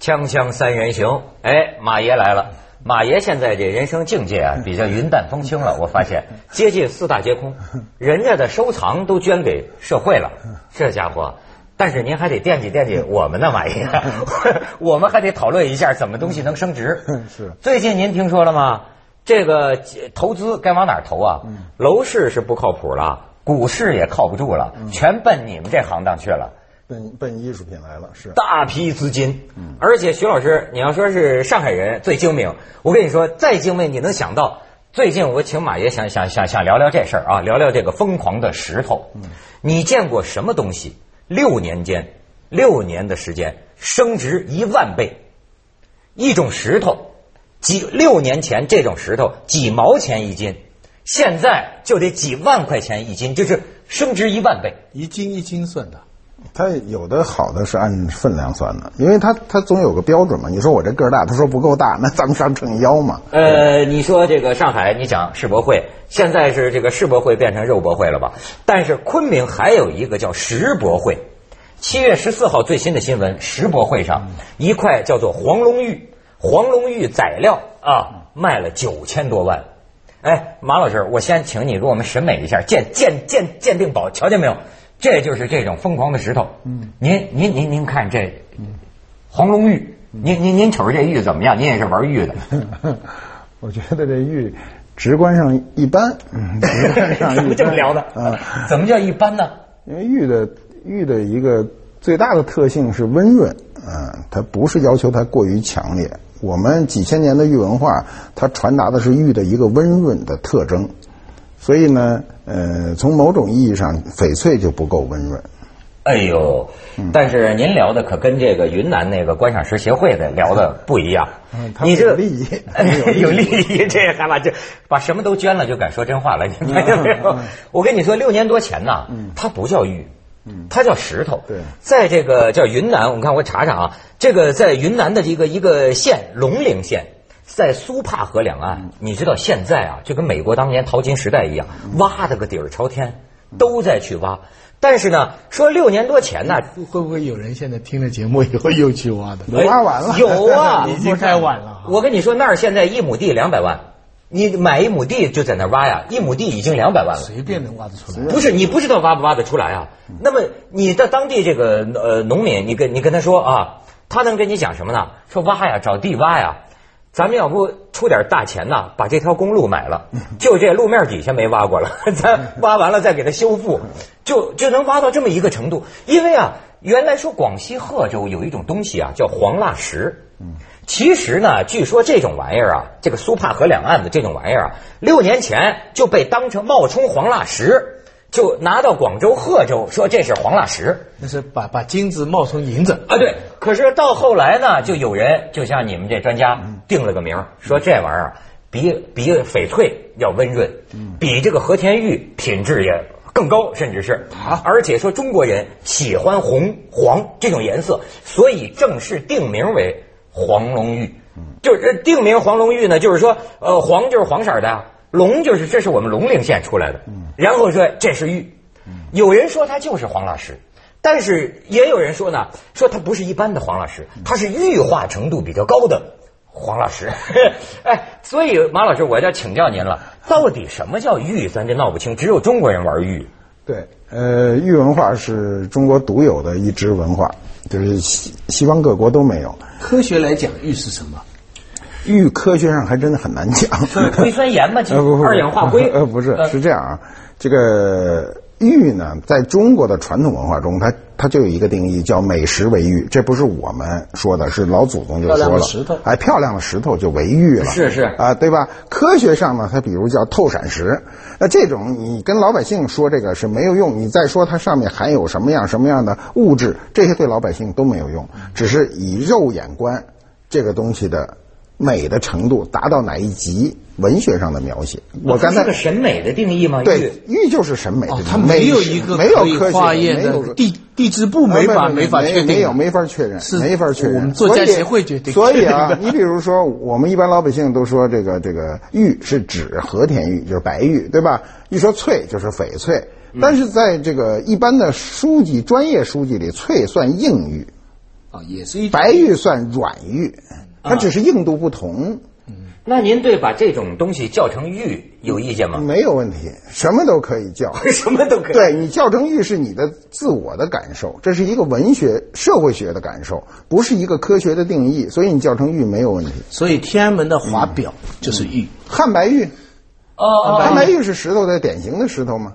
锵锵三人行，哎，马爷来了。马爷现在这人生境界啊，比较云淡风轻了。我发现接近四大皆空，人家的收藏都捐给社会了，这家伙。但是您还得惦记惦记我们呢，马爷，我们还得讨论一下怎么东西能升值。是。最近您听说了吗？这个投资该往哪儿投啊？楼市是不靠谱了，股市也靠不住了，全奔你们这行当去了。奔奔艺术品来了，是大批资金，而且徐老师，你要说是上海人最精明，我跟你说，再精明你能想到？最近我请马爷想想想想聊聊这事儿啊，聊聊这个疯狂的石头。你见过什么东西？六年间，六年的时间升值一万倍，一种石头几六年前这种石头几毛钱一斤，现在就得几万块钱一斤，就是升值一万倍，一斤一斤算的。它有的好的是按分量算的，因为它它总有个标准嘛。你说我这个儿大，他说不够大，那咱们上称腰嘛。呃，你说这个上海，你讲世博会，现在是这个世博会变成肉博会了吧？但是昆明还有一个叫石博会。七月十四号最新的新闻，石博会上一块叫做黄龙玉，黄龙玉材料啊，卖了九千多万。哎，马老师，我先请你给我们审美一下，鉴鉴鉴鉴定宝，瞧见没有？这就是这种疯狂的石头。嗯，您您您您看这黄龙玉，您您您瞅着这玉怎么样？您也是玩玉的。我觉得这玉直观上一般。怎么这么聊的？啊，怎么叫一般呢？因为玉的玉的一个最大的特性是温润，嗯，它不是要求它过于强烈。我们几千年的玉文化，它传达的是玉的一个温润的特征。所以呢，呃，从某种意义上，翡翠就不够温润。哎呦，但是您聊的可跟这个云南那个观赏石协会的聊的不一样。你这有利益 有利益，这还把这把什么都捐了，就敢说真话了。你看见没有？我跟你说，六年多前呢，它不叫玉，它叫石头。对，在这个叫云南，我看我查查啊，这个在云南的这个一个县龙陵县。在苏帕河两岸，你知道现在啊，就跟美国当年淘金时代一样，挖的个底儿朝天，都在去挖。但是呢，说六年多前呢，会不会有人现在听了节目以后又去挖的？挖完了，有啊，已经太晚了。我跟你说，那儿现在一亩地两百万，你买一亩地就在那挖呀，一亩地已经两百万了，随便能挖得出来。不是你不知道挖不挖得出来啊？那么你的当地这个呃农民，你跟你跟他说啊，他能跟你讲什么呢？说挖呀，找地挖呀。咱们要不出点大钱呐，把这条公路买了，就这路面底下没挖过了，咱挖完了再给它修复，就就能挖到这么一个程度。因为啊，原来说广西贺州有一种东西啊，叫黄蜡石。其实呢，据说这种玩意儿啊，这个苏帕河两岸的这种玩意儿啊，六年前就被当成冒充黄蜡石。就拿到广州、贺州，说这是黄蜡石，那是把把金子冒充银子啊！对，可是到后来呢，就有人就像你们这专家定了个名，说这玩意儿比比翡翠要温润，比这个和田玉品质也更高，甚至是啊！而且说中国人喜欢红黄这种颜色，所以正式定名为黄龙玉。就是定名黄龙玉呢，就是说呃，黄就是黄色的。龙就是，这是我们龙陵县出来的，然后说这是玉，有人说它就是黄蜡石，但是也有人说呢，说它不是一般的黄蜡石，它是玉化程度比较高的黄蜡石。哎，所以马老师，我要请教您了，到底什么叫玉？咱这闹不清，只有中国人玩玉。对，呃，玉文化是中国独有的一支文化，就是西西方各国都没有。科学来讲，玉是什么？玉科学上还真的很难讲，硅酸盐嘛，二氧化硅。呃，不是，是这样啊。这个玉呢，在中国的传统文化中，它它就有一个定义，叫美石为玉。这不是我们说的，是老祖宗就说了。石头，哎，漂亮的石头就为玉了。是是啊，对吧？科学上呢，它比如叫透闪石。那这种你跟老百姓说这个是没有用，你再说它上面含有什么样什么样的物质，这些对老百姓都没有用，只是以肉眼观这个东西的。美的程度达到哪一级？文学上的描写，我刚才个审美的定义吗？对，玉就是审美的。它没有一个没有科学没有地地质部没法没法确定，没有没法确认，是没法确认。我们作家协会决定。所以啊，你比如说，我们一般老百姓都说这个这个玉是指和田玉，就是白玉，对吧？一说翠就是翡翠，但是在这个一般的书籍、专业书籍里，翠算硬玉。啊，也是一白玉算软玉，它只是硬度不同。那您对把这种东西叫成玉有意见吗？没有问题，什么都可以叫。什么都可以。对你叫成玉是你的自我的感受，这是一个文学、社会学的感受，不是一个科学的定义，所以你叫成玉没有问题。所以天安门的华表就是玉，汉白玉，哦汉白玉是石头的典型的石头吗？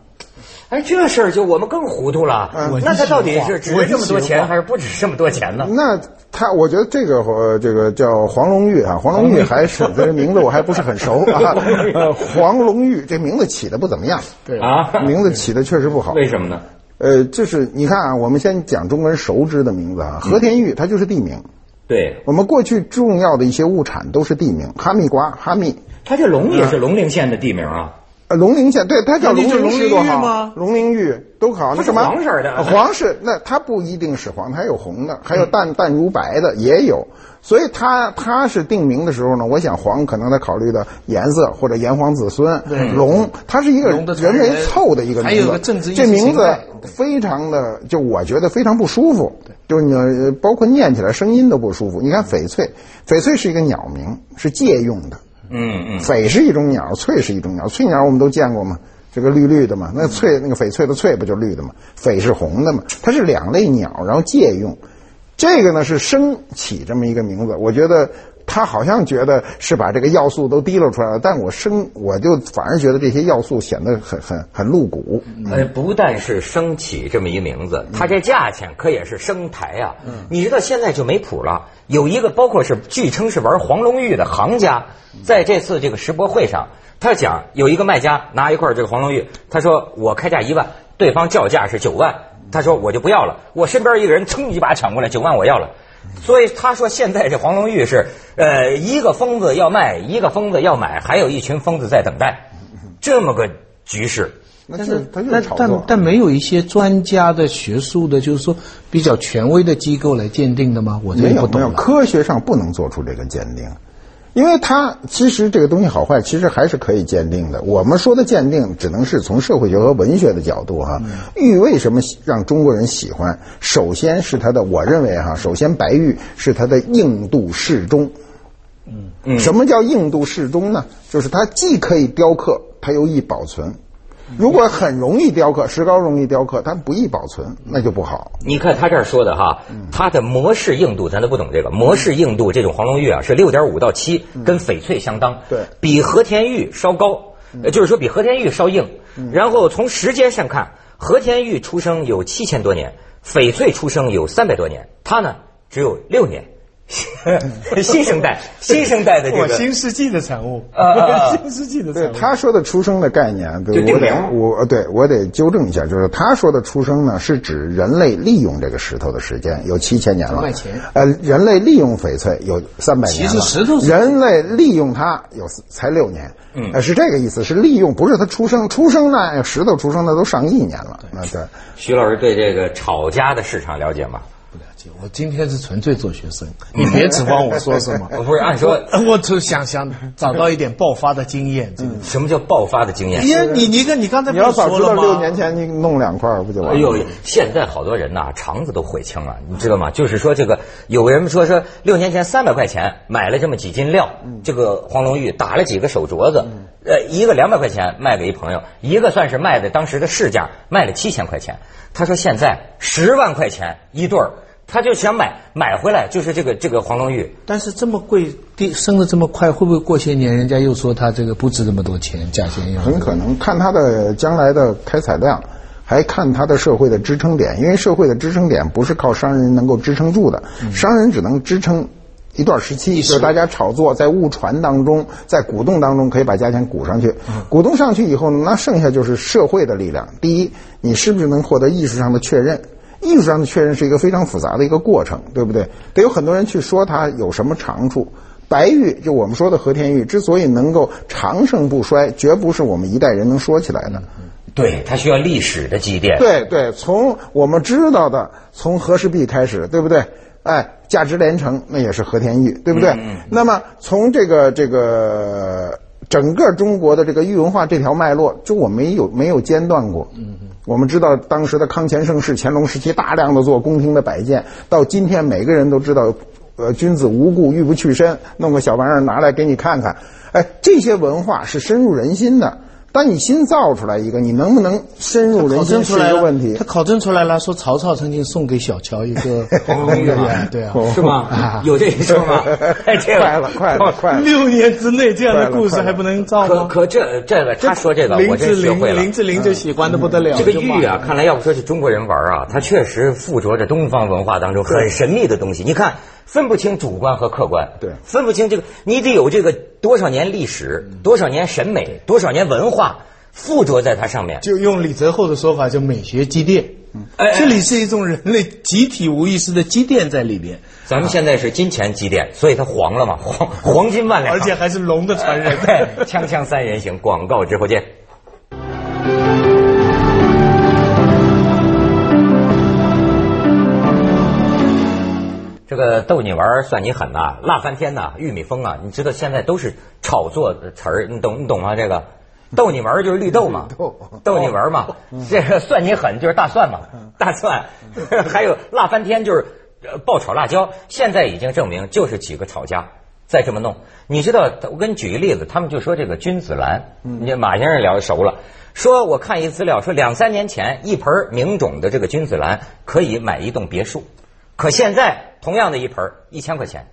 哎，这事儿就我们更糊涂了。嗯那他到底是值这么多钱，还是不值这么多钱呢？那他，我觉得这个呃，这个叫黄龙玉啊，黄龙玉还是这名字我还不是很熟啊。呃，黄龙玉这名字起的不怎么样，对啊，名字起的确实不好。为什么呢？呃，就是你看啊，我们先讲中国人熟知的名字啊，和田玉它就是地名。对，我们过去重要的一些物产都是地名，哈密瓜、哈密，它这龙也是龙陵县的地名啊。呃，龙陵县对，它叫龙陵石多好龙陵玉吗，龙陵玉都好。它是那什么黄色的呃黄是那它不一定是黄，它还有红的，还有淡淡如白的也有。所以它它是定名的时候呢，我想黄可能它考虑的颜色或者炎黄子孙，龙它是一个人为凑的一个名字，还有个政治意识这名字非常的，就我觉得非常不舒服。就是你呃包括念起来声音都不舒服。你看翡翠，翡翠是一个鸟名，是借用的。嗯嗯，翡是一种鸟，翠是一种鸟。翠鸟我们都见过嘛，这个绿绿的嘛。那翠那个翡翠的翠不就绿的嘛？翡是红的嘛？它是两类鸟，然后借用。这个呢是生起这么一个名字，我觉得他好像觉得是把这个要素都提溜出来了，但我生我就反而觉得这些要素显得很很很露骨。呃，不但是升起这么一名字，它这价钱可也是升抬啊。你知道现在就没谱了，有一个包括是据称是玩黄龙玉的行家，在这次这个世博会上，他讲有一个卖家拿一块这个黄龙玉，他说我开价一万，对方叫价是九万，他说我就不要了，我身边一个人噌一把抢过来九万我要了。所以他说，现在这黄龙玉是，呃，一个疯子要卖，一个疯子要买，还有一群疯子在等待，这么个局势。但是他但但。但没有一些专家的学术的，就是说比较权威的机构来鉴定的吗？我这没有没有，个不懂。科学上不能做出这个鉴定，因为它其实这个东西好坏其实还是可以鉴定的。我们说的鉴定只能是从社会学和文学的角度哈。玉为什么喜让中国人喜欢？首先是它的，我认为哈，首先白玉是它的硬度适中。嗯，什么叫硬度适中呢？就是它既可以雕刻，它又易保存。如果很容易雕刻，石膏容易雕刻，它不易保存，那就不好。你看他这儿说的哈，它的模式硬度咱都不懂这个模式硬度，这种黄龙玉啊是六点五到七，跟翡翠相当，对比和田玉稍高，呃就是说比和田玉稍硬。然后从时间上看，和田玉出生有七千多年，翡翠出生有三百多年，它呢只有六年。新生代，新生代的这 我个新世纪的产物，新世纪的对产物。他说的出生的概念，对我得我对我得纠正一下，就是他说的出生呢，是指人类利用这个石头的时间有七千年了。呃，人类利用翡翠有三百年了。其实石头人类利用它有才六年。嗯呃，是这个意思，是利用，不是他出生。出生呢，哎石头出生的都上亿年了。那对。徐老师对这个炒家的市场了解吗？我今天是纯粹做学生，你别指望我说什么。我不是按说我只想想找到一点爆发的经验。这个，什么叫爆发的经验？因为你你跟你刚才不你要早知道？六年前你弄两块儿不就完了？哎呦，现在好多人呐，肠子都悔青了，你知道吗？就是说这个，有人说说六年前三百块钱买了这么几斤料，这个黄龙玉打了几个手镯子，呃，一个两百块钱卖给一朋友，一个算是卖的当时的市价，卖了七千块钱。他说现在十万块钱一对儿，他就想买买回来，就是这个这个黄龙玉。但是这么贵，地升的这么快，会不会过些年人家又说它这个不值这么多钱，价钱又很可能看它的将来的开采量，还看它的社会的支撑点，因为社会的支撑点不是靠商人能够支撑住的，商人只能支撑。一段时期，就是大家炒作，在误传当中，在鼓动当中，可以把价钱鼓上去。鼓动上去以后呢，那剩下就是社会的力量。第一，你是不是能获得艺术上的确认？艺术上的确认是一个非常复杂的一个过程，对不对？得有很多人去说它有什么长处。白玉，就我们说的和田玉，之所以能够长盛不衰，绝不是我们一代人能说起来的。对，它需要历史的积淀。对对，从我们知道的，从和氏璧开始，对不对？哎，价值连城那也是和田玉，对不对？那么从这个这个整个中国的这个玉文化这条脉络，就我没有没有间断过。嗯我们知道当时的康乾盛世、乾隆时期大量的做宫廷的摆件，到今天每个人都知道，呃，君子无故玉不去身，弄个小玩意儿拿来给你看看，哎，这些文化是深入人心的。当你新造出来一个，你能不能深入人心是一个问题他。考证出来了，说曹操曾经送给小乔一个黄龙玉啊，对啊，是吗？有这一说吗？哎，这个快了，快了，快了！六年之内这样的故事还不能造吗？可可这这个他说这个我林志玲，真学会了林。志玲就喜欢的不得了。这个玉啊，看来要不说是中国人玩啊，它确实附着着东方文化当中很神秘的东西。你看，分不清主观和客观，对分不清这个，你得有这个多少年历史、多少年审美、多少年文化附着在它上面。就用李泽厚的说法，叫美学积淀。嗯哎这里是一种人类集体无意识的积淀在里边，咱们现在是金钱积淀，所以它黄了嘛，黄黄金万两，而且还是龙的传人。对，锵锵三人行，广告之后见。这个逗你玩算你狠呐、辣翻天呐、玉米风啊，你知道现在都是炒作的词儿，你懂你懂吗？这个逗你玩就是绿豆嘛，豆逗你玩儿嘛，这个算你狠就是大蒜嘛，大蒜，还有辣翻天就是呃爆炒辣椒，现在已经证明就是几个炒家再这么弄。你知道，我给你举个例子，他们就说这个君子兰，你马先生聊熟了。说我看一资料说，两三年前一盆名种的这个君子兰可以买一栋别墅，可现在同样的一盆一千块钱，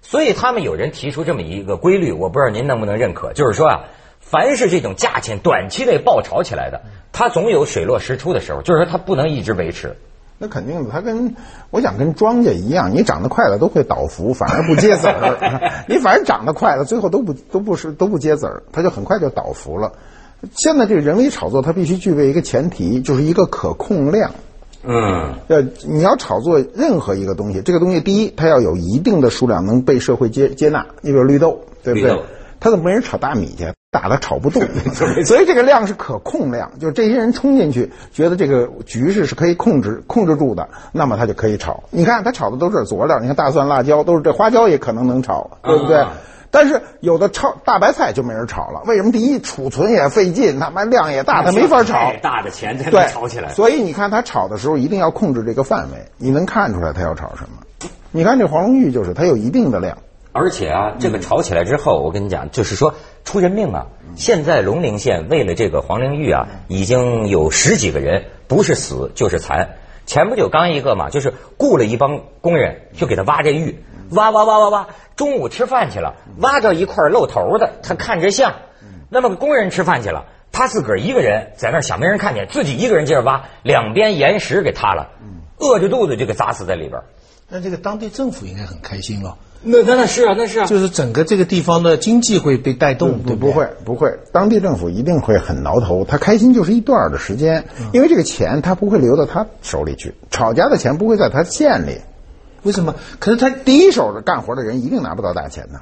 所以他们有人提出这么一个规律，我不知道您能不能认可，就是说啊，凡是这种价钱短期内爆炒起来的，它总有水落石出的时候，就是说它不能一直维持。那肯定的，它跟我想跟庄稼一样，你长得快了都会倒伏，反而不结籽儿。你反正长得快了，最后都不都不是都不结籽儿，它就很快就倒伏了。现在这个人为炒作，它必须具备一个前提，就是一个可控量。嗯，要，你要炒作任何一个东西，这个东西第一，它要有一定的数量能被社会接接纳。你比如绿豆，对不对？他怎么没人炒大米去？打的炒不动，所以这个量是可控量，就是这些人冲进去，觉得这个局势是可以控制控制住的，那么他就可以炒。你看他炒的都是佐料，你看大蒜、辣椒都是这花椒也可能能炒，对不对？啊但是有的炒大白菜就没人炒了，为什么？第一，储存也费劲，他妈量也大，他没法炒太。大的钱才能对，炒起来。所以你看他炒的时候一定要控制这个范围，你能看出来他要炒什么。你看这黄龙玉就是它有一定的量，而且啊，这个炒起来之后，我跟你讲，就是说出人命啊！现在龙陵县为了这个黄陵玉啊，已经有十几个人不是死就是残。前不久刚一个嘛，就是雇了一帮工人去给他挖这玉，挖挖挖挖挖，中午吃饭去了，挖着一块露头的，他看着像。那么工人吃饭去了，他自个儿一个人在那儿想没人看见，自己一个人接着挖，两边岩石给塌了，饿着肚子就给砸死在里边。那这个当地政府应该很开心了，那那那是啊，那是啊，就是整个这个地方的经济会被带动，对对？不会不会，当地政府一定会很挠头，他开心就是一段儿的时间，因为这个钱他不会流到他手里去，吵架的钱不会在他县里，为什么？可是他第一手的干活的人一定拿不到大钱呢，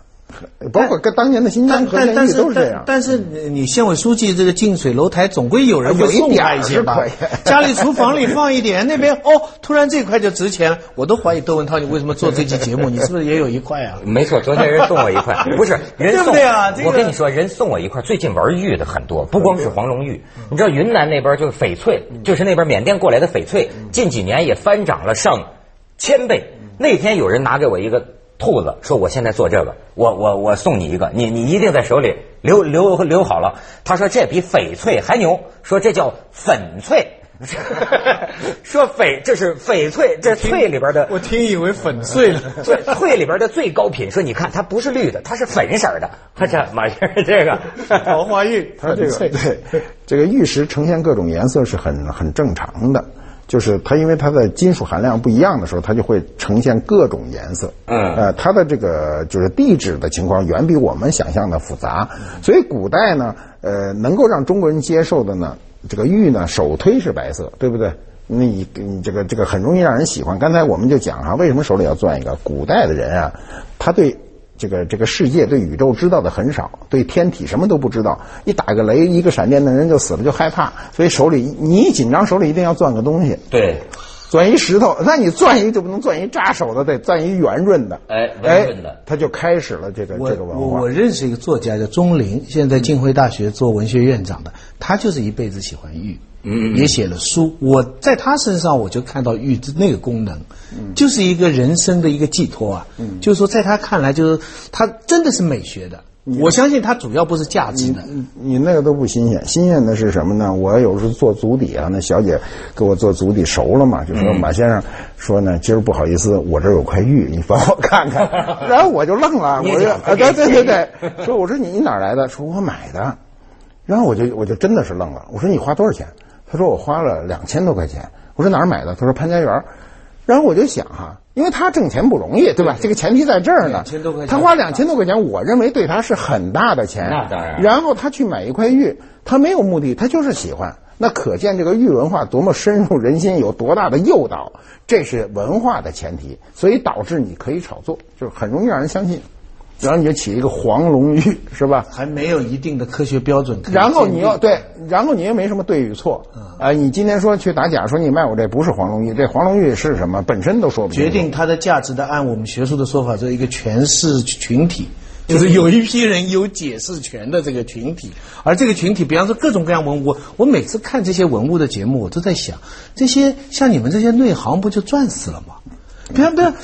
包括跟当年的新疆和田玉但但是都是这样。但但是你县委书记这个近水楼台，总归有人会 有一送点儿他一些吧？家里厨房里放一点，那边哦，突然这块就值钱了。我都怀疑窦文涛，你为什么做这期节目？你是不是也有一块啊？没错，昨天人送我一块，不是人送对不对啊这个我跟你说，人送我一块，最近玩玉的很多，不光是黄龙玉，你知道云南那边就是翡翠，就是那边缅甸过来的翡翠，近几年也翻涨了上千倍。那天有人拿给我一个兔子，说我现在做这个，我我我送你一个，你你一定在手里留留留好了。他说这比翡翠还牛，说这叫粉翠。说翡这是翡翠，这翠里边的我听以为粉碎了。对，翠里边的最高品，说你看它不是绿的，它是粉色的。他这马先生这个桃花玉，它这个对这个玉石呈现各种颜色是很很正常的，就是它因为它的金属含量不一样的时候，它就会呈现各种颜色。嗯呃，它的这个就是地质的情况远比我们想象的复杂，所以古代呢，呃，能够让中国人接受的呢，这个玉呢首推是白色，对不对？你你这个这个很容易让人喜欢。刚才我们就讲哈、为什么手里要攥一个？古代的人啊，他对这个这个世界、对宇宙知道的很少，对天体什么都不知道。一打个雷，一个闪电，的人就死了，就害怕。所以手里你一紧张，手里一定要攥个东西。对，攥一石头，那你攥一就不能攥一扎手的，得攥一圆润的。哎圆润的他就开始了这个这个文化我我。认识一个作家叫钟林，现在浸会大学做文学院长的，他就是一辈子喜欢玉，嗯，也写了书。我在他身上我就看到玉的那个功能，就是一个人生的一个寄托啊。嗯，就是说在他看来，就是他真的是美学的。我相信他主要不是价值的。你你那个都不新鲜，新鲜的是什么呢？我有时候做足底啊，那小姐给我做足底熟了嘛，就说马先生说呢，今儿不好意思，我这儿有块玉，你帮我看看。然后我就愣了，我就啊对对对对，说我说你你哪儿来的？说我买的。然后我就我就真的是愣了，我说你花多少钱？他说我花了两千多块钱。我说哪儿买的？他说潘家园。然后我就想哈，因为他挣钱不容易，对吧？这个前提在这儿呢。两千多块钱他花两千多块钱，我认为对他是很大的钱。那当然然后他去买一块玉，他没有目的，他就是喜欢。那可见这个玉文化多么深入人心，有多大的诱导，这是文化的前提，所以导致你可以炒作，就是很容易让人相信。然后你就起一个黄龙玉，是吧？还没有一定的科学标准。然后你要对，然后你又没什么对与错，啊、你今天说去打假，说你卖我这不是黄龙玉，这黄龙玉是什么，本身都说不决定它的价值的，按我们学术的说法，这一个诠释群体，就是有一批人有解释权的这个群体，而这个群体，比方说各种各样文物，我每次看这些文物的节目，我都在想，这些像你们这些内行不就赚死了吗？比方比方，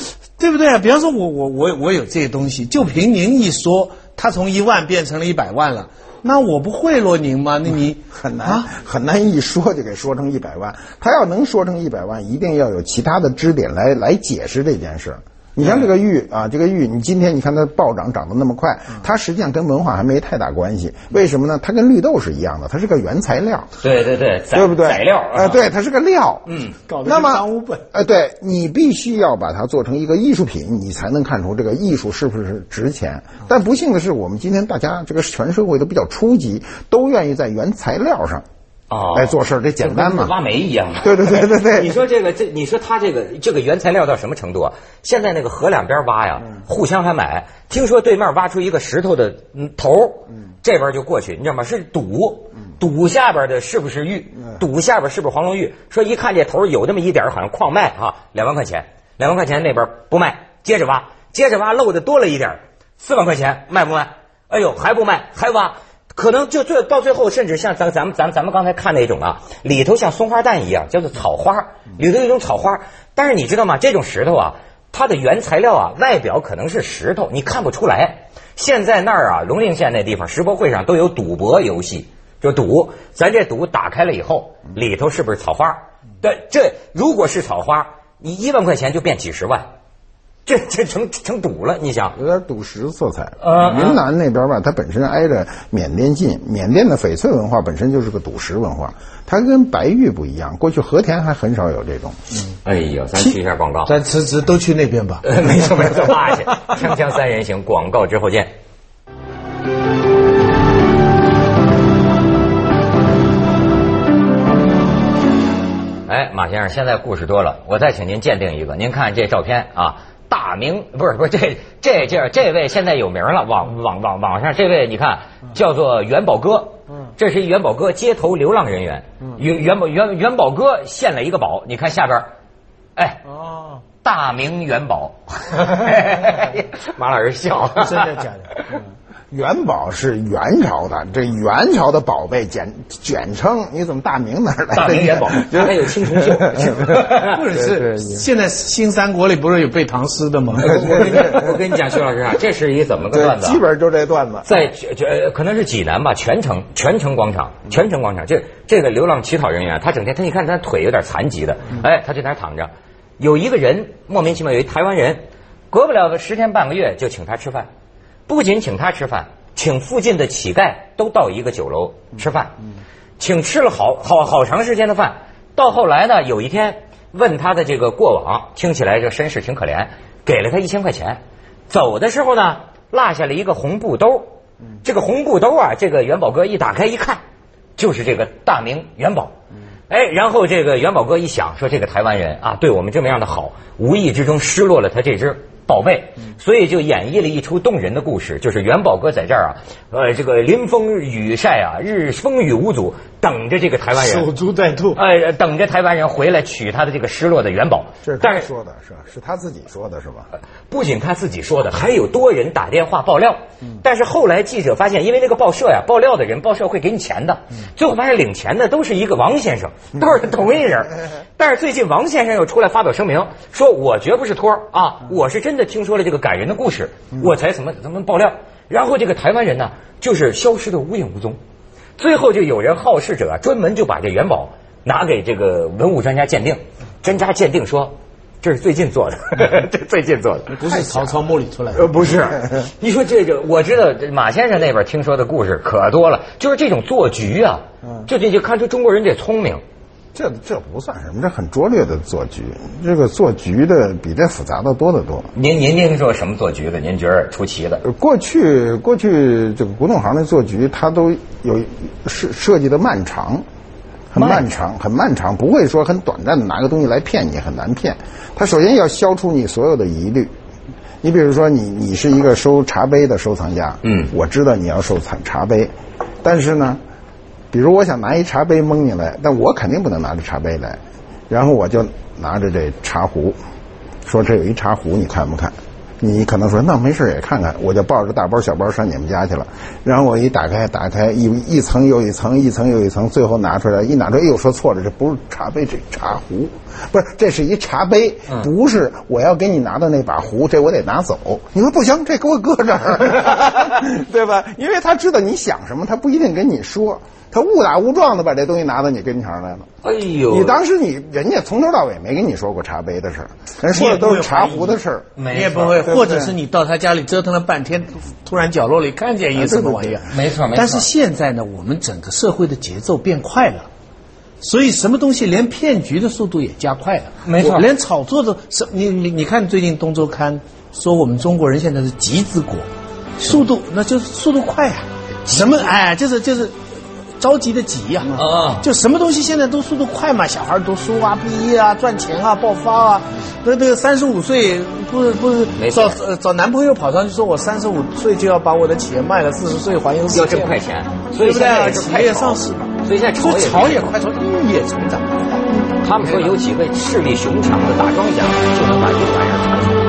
对不对啊？比方说我我我我有这些东西，就凭您一说，它从一万变成了一百万了，那我不贿赂您吗？那你 很难、啊很难一说就给说成一百万。他要能说成一百万，一定要有其他的支点来来解释这件事。你像这个玉啊，这个玉，你今天你看它暴涨涨得那么快，它实际上跟文化还没太大关系。为什么呢？它跟绿豆是一样的，它是个原材料，对对对，对不对？材料啊、对，它是个料。嗯，搞那么跟赃物本呃，对你必须要把它做成一个艺术品，你才能看出这个艺术是不是值钱。但不幸的是，我们今天大家这个全社会都比较初级，都愿意在原材料上哦来做事儿，这简单嘛。挖煤一样。对对对对对你说这个这，你说他这个这个原材料到什么程度啊？现在那个河两边挖呀，互相还买。听说对面挖出一个石头的嗯头，这边就过去，你知道吗？是赌，赌下边的是不是玉？赌下边是不是黄龙玉？说一看这头有那么一点好像矿脉哈，两万块钱，两万块钱那边不卖，接着挖，接着挖漏的多了一点儿，四万块钱卖不卖？哎呦还不卖，还挖。可能就最到最后，甚至像咱咱们咱们咱们刚才看那种啊，里头像松花蛋一样，叫做草花，里头有一种草花。但是你知道吗？这种石头啊，它的原材料啊，外表可能是石头，你看不出来。现在那儿啊，龙陵县那地方世博会上都有赌博游戏，就赌，咱这赌打开了以后，里头是不是草花？对，这如果是草花，你一万块钱就变几十万，这这成成赌了，你想？有点赌石色彩。呃云南那边吧，它本身挨着缅甸近，缅甸的翡翠文化本身就是个赌石文化，它跟白玉不一样。过去和田还很少有这种。哎呦，咱去一下广告。咱辞职都去那边吧。呃，没错没错，挖去。锵锵三人行，广告之后见。哎，马先生，现在故事多了，我再请您鉴定一个。您看这照片啊，大明不是不是这这这这位现在有名了，网网网网上这位你看叫做元宝哥，这是一元宝哥街头流浪人员，元元宝元元宝哥献了一个宝，你看下边，哎，哦，大明元宝，马老师笑，真的假的？嗯元宝是元朝的，这元朝的宝贝简简称，你怎么大明哪儿来的？大明元宝，还有青铜锈。或者对对是现在新三国里不是有背唐诗的吗？我跟你我跟你讲，徐老师啊，这是一怎么个段，子啊？基本就这段子。在这这可能是济南吧，泉城泉城广场，泉城广场，这这个流浪乞讨人员，他整天他你看他腿有点残疾的，哎，他就在那躺着。有一个人莫名其妙有一台湾人，隔不了个十天半个月就请他吃饭，不仅请他吃饭，请附近的乞丐都到一个酒楼吃饭，请吃了好好好长时间的饭。到后来呢，有一天问他的这个过往，听起来这身世挺可怜，给了他一千块钱。走的时候呢，落下了一个红布兜。这个红布兜啊，这个元宝哥一打开一看，就是这个大明元宝。哎，然后这个元宝哥一想，说这个台湾人啊，对我们这么样的好，无意之中失落了他这只宝贝，所以就演绎了一出动人的故事，就是元宝哥在这儿啊，呃，这个临风雨晒啊，日风雨无阻，等着这个台湾人守株待兔。哎，等着台湾人回来取他的这个失落的元宝。这是他说的是吧？是他自己说的是吧？不仅他自己说的，还有多人打电话爆料。但是后来记者发现，因为那个报社呀，爆料的人，报社会给你钱的。最后发现领钱的都是一个王先生，都是同一人。但是最近王先生又出来发表声明，说我绝不是托儿啊，我是真的听说了这个感人的故事，我才怎么怎么爆料。然后这个台湾人呢，就是消失的无影无踪。最后就有人好事者专门就把这元宝拿给这个文物专家鉴定，专家鉴定说。这是最近做的，这最近做的，不是曹操墓里出来的。呃，不是。你说这个，我知道马先生那边听说的故事可多了，就是这种做局啊，就这就看出中国人这聪明。这这不算什么，这很拙劣的做局。这个做局的比这复杂的多得多。您您您说什么做局的？您觉得出奇的？过去过去这个古董行的做局，它都有设设计的漫长。很漫长，很漫长，不会说很短暂的拿个东西来骗你，很难骗。他首先要消除你所有的疑虑。你比如说，你你是一个收茶杯的收藏家，嗯，我知道你要收藏茶杯，但是呢，比如我想拿一茶杯蒙你来，但我肯定不能拿着茶杯来，然后我就拿着这茶壶，说这有一茶壶，你看不看？你可能说那没事也看看，我就抱着大包小包上你们家去了。然后我一打开，打开一一层又一层，一层又一层，最后拿出来一拿出来，哎呦，说错了，这不是茶杯，这茶壶，不是，这是一茶杯，不是我要给你拿的那把壶，这我得拿走。你说不行，这给我搁这儿，对吧？因为他知道你想什么，他不一定跟你说。他误打误撞的把这东西拿到你跟前来了。哎呦！你当时你人家从头到尾没跟你说过茶杯的事儿，人说的都是茶壶的事儿。你也不会，或者是你到他家里折腾了半天，突然角落里看见一什么玩意儿。没错，没错。但是现在呢，我们整个社会的节奏变快了，所以什么东西连骗局的速度也加快了。没错，连炒作的，是你你你看最近《东周刊》说我们中国人现在是集资国，速度那就是速度快啊。什么哎，就是就是。着急的急呀，啊，就什么东西现在都速度快嘛，小孩读书啊、毕业啊、赚钱啊、爆发啊，那那个三十五岁不是不是找找男朋友跑上去说我三十五岁就要把我的企业卖了，四十岁还有要挣快钱，所以现在企业上市。嘛，所以现在潮也快，炒也成长。他们说有几位势力雄强的大庄家就能把这玩意儿传出